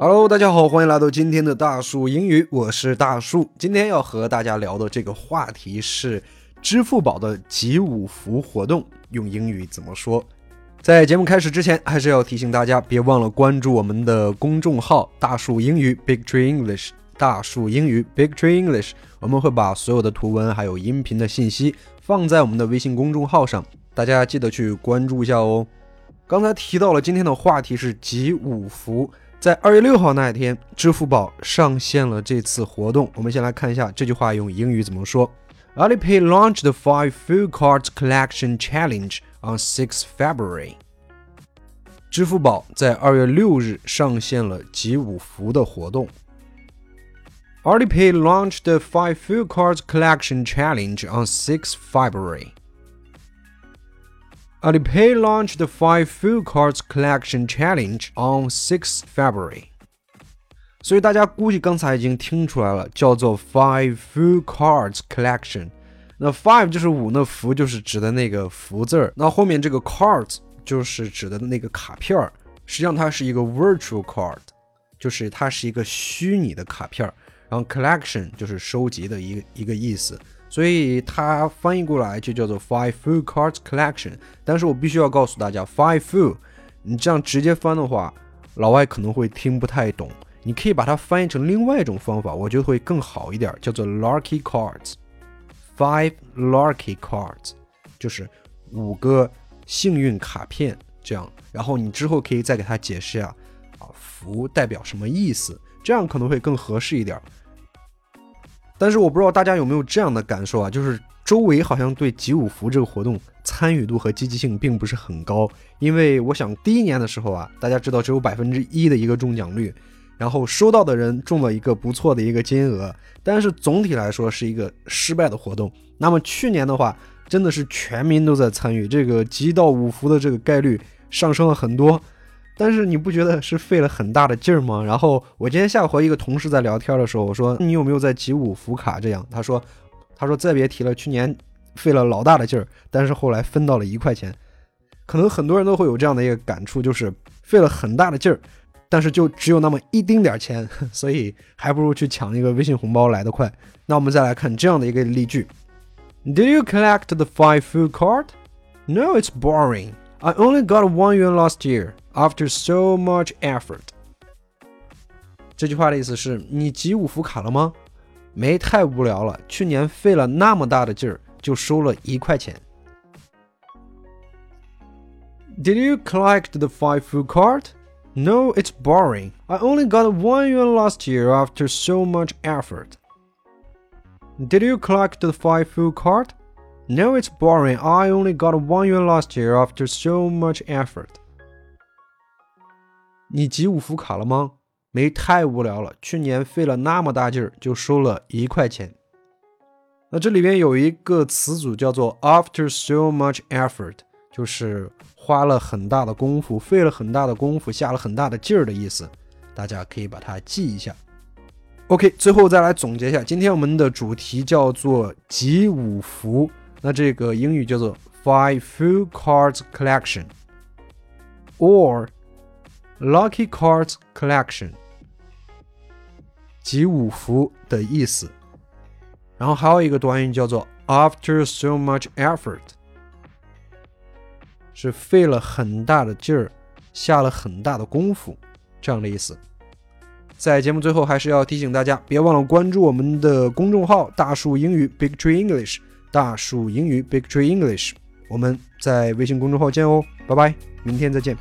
Hello，大家好，欢迎来到今天的大树英语，我是大树。今天要和大家聊的这个话题是支付宝的集五福活动，用英语怎么说？在节目开始之前，还是要提醒大家，别忘了关注我们的公众号“大树英语 ”（Big Tree English）。大树英语 （Big Tree English），我们会把所有的图文还有音频的信息放在我们的微信公众号上，大家记得去关注一下哦。刚才提到了今天的话题是集五福。在二月六号那一天，支付宝上线了这次活动。我们先来看一下这句话用英语怎么说：Alipay launched Five Full Cards Collection Challenge on six February。支付宝在二月六日上线了集五福的活动。Alipay launched Five Full Cards Collection Challenge on six February. Alipay launched the Five Full Cards Collection Challenge on 6 February。所以大家估计刚才已经听出来了，叫做 Five Full Cards Collection。那 Five 就是五，那福就是指的那个福字儿。那后面这个 Cards 就是指的那个卡片儿。实际上它是一个 Virtual Card，就是它是一个虚拟的卡片儿。然后 Collection 就是收集的一个一个意思。所以它翻译过来就叫做 Five Full Cards Collection，但是我必须要告诉大家，Five Full，你这样直接翻的话，老外可能会听不太懂。你可以把它翻译成另外一种方法，我觉得会更好一点，叫做 Lucky Cards。Five Lucky Cards 就是五个幸运卡片，这样，然后你之后可以再给他解释啊，啊，福代表什么意思，这样可能会更合适一点。但是我不知道大家有没有这样的感受啊，就是周围好像对集五福这个活动参与度和积极性并不是很高。因为我想第一年的时候啊，大家知道只有百分之一的一个中奖率，然后收到的人中了一个不错的一个金额，但是总体来说是一个失败的活动。那么去年的话，真的是全民都在参与，这个集到五福的这个概率上升了很多。但是你不觉得是费了很大的劲儿吗？然后我今天下午和一个同事在聊天的时候，我说你有没有在集五福卡这样？他说，他说再别提了，去年费了老大的劲儿，但是后来分到了一块钱。可能很多人都会有这样的一个感触，就是费了很大的劲儿，但是就只有那么一丁点儿钱，所以还不如去抢一个微信红包来得快。那我们再来看这样的一个例句：Did you collect the five full card? No, it's boring. I only got one yuan last year. After so much effort，这句话的意思是你集五福卡了吗？没，太无聊了。去年费了那么大的劲儿，就收了一块钱。Did you collect the five food card? No, it's boring. I only got one yuan last year after so much effort. Did you collect the five food card? No, it's boring. I only got one yuan last year after so much effort. 你集五福卡了吗？没，太无聊了。去年费了那么大劲儿，就收了一块钱。那这里边有一个词组叫做 “after so much effort”，就是花了很大的功夫，费了很大的功夫，下了很大的劲儿的意思。大家可以把它记一下。OK，最后再来总结一下，今天我们的主题叫做集五福。那这个英语叫做 “five full cards collection”，or Lucky Cards Collection，集五福的意思。然后还有一个短语叫做 After so much effort，是费了很大的劲儿，下了很大的功夫，这样的意思。在节目最后，还是要提醒大家，别忘了关注我们的公众号“大树英语 Big Tree English”，大树英语 Big Tree English。我们在微信公众号见哦，拜拜，明天再见。